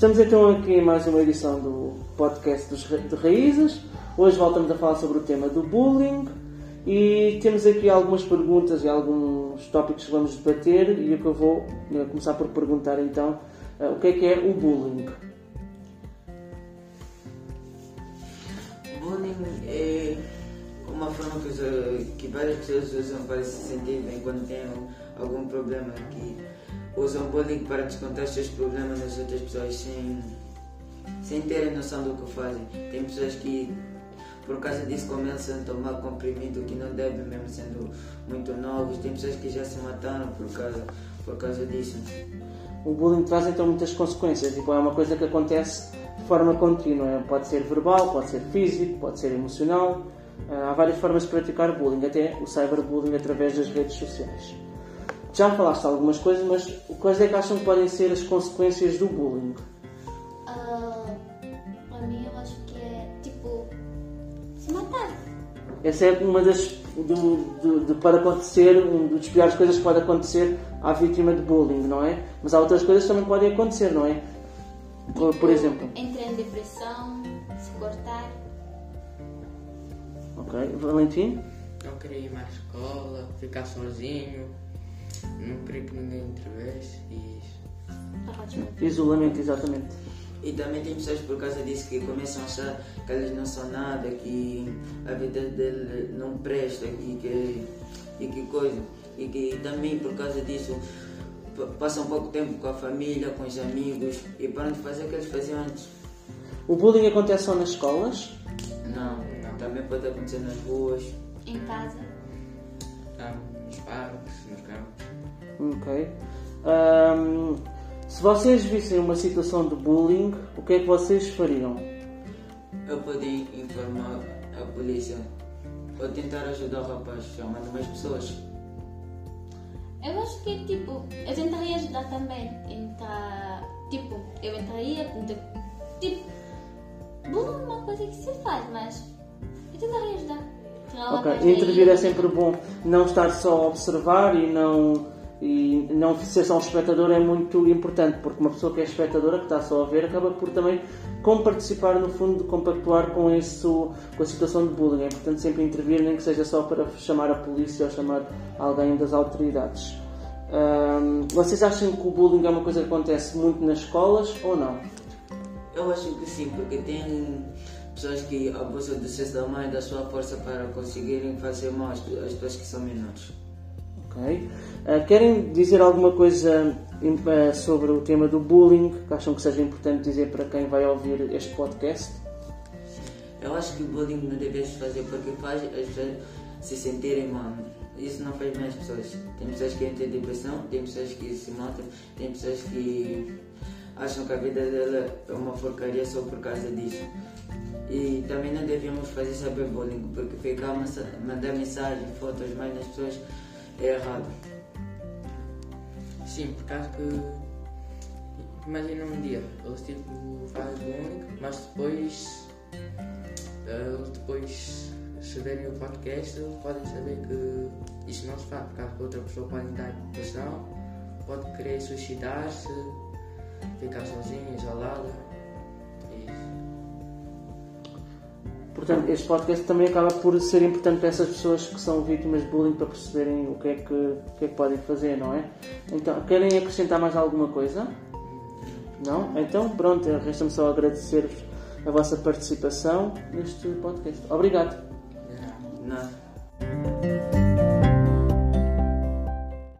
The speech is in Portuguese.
Estamos então aqui em mais uma edição do podcast dos, de Raízes. Hoje voltamos a falar sobre o tema do bullying e temos aqui algumas perguntas e alguns tópicos que vamos debater e o que eu vou eh, começar por perguntar então uh, o que é que é o bullying? Bullying é uma forma que, que várias pessoas usam para se sentir quando têm algum problema que usam bullying para descontar seus problemas nas outras pessoas sem, sem terem noção do que fazem. Tem pessoas que por causa disso começam a tomar comprimido que não devem mesmo sendo muito novos. Tem pessoas que já se mataram por causa, por causa disso. O bullying traz então muitas consequências, tipo, é uma coisa que acontece de forma contínua. Pode ser verbal, pode ser físico, pode ser emocional. Há várias formas de praticar bullying, até o cyberbullying através das redes sociais. Já falaste algumas coisas, mas quais é que acham que podem ser as consequências do bullying? Uh, para mim, eu acho que é tipo se matar. Essa é uma das. Do, do, do, para acontecer, um dos piores coisas que pode acontecer à vítima de bullying, não é? Mas há outras coisas que também podem acontecer, não é? Por, por exemplo. Entrar em depressão, se cortar. Ok. Valentim? Não querer ir mais à escola, ficar sozinho não queria que ninguém intervesse e isso. Isolamento, exatamente. E também tem pessoas por causa disso que começam a achar que elas não são nada, que a vida dele não presta e que, e que coisa. E que também por causa disso passam pouco tempo com a família, com os amigos e param de fazer o que eles faziam antes. O bullying acontece só nas escolas? Não, não. também pode acontecer nas ruas. Em casa. Nos parques, nos campos. Ok. Um, se vocês vissem uma situação de bullying, o que é que vocês fariam? Eu podia informar a polícia ou tentar ajudar o rapaz, chamando mais pessoas. Eu acho que, tipo, eu tentaria ajudar também. Então, tipo, eu entraria, tipo, bullying é uma coisa que se faz, mas eu tentaria ajudar. Ok, intervir é sempre bom. Não estar só a observar e não e não ser só um espectador é muito importante, porque uma pessoa que é espectadora, que está só a ver, acaba por também como participar no fundo de compactuar com, isso, com a situação de bullying. É importante sempre intervir, nem que seja só para chamar a polícia ou chamar alguém das autoridades. Um, vocês acham que o bullying é uma coisa que acontece muito nas escolas ou não? Eu acho que sim, porque tem pessoas que abusam do seu tamanho, da sua força para conseguirem fazer mal às pessoas que são menores. Ok. Uh, querem dizer alguma coisa uh, sobre o tema do bullying que acham que seja importante dizer para quem vai ouvir este podcast? Eu acho que o bullying não deve se fazer porque faz as pessoas se sentirem mal. Isso não faz bem as pessoas. Tem pessoas que entram em depressão, tem pessoas que se matam, tem pessoas que acham que a vida dela é uma porcaria só por causa disso. E também não devíamos fazer cyberbullying, porque ficar mandar mensagem, fotos mais nas pessoas é errado. Sim, por causa que. Imagina um dia, eles tipo fazem bullying, mas depois. Eles depois se verem o podcast podem saber que isso não se faz, por causa que outra pessoa pode entrar em depressão, pode querer suicidar-se, ficar sozinha, isolada. Portanto, este podcast também acaba por ser importante para essas pessoas que são vítimas de bullying para perceberem o que é que, o que, é que podem fazer, não é? Então, querem acrescentar mais alguma coisa? Não? Então, pronto, resta-me só agradecer a vossa participação neste podcast. Obrigado. Não.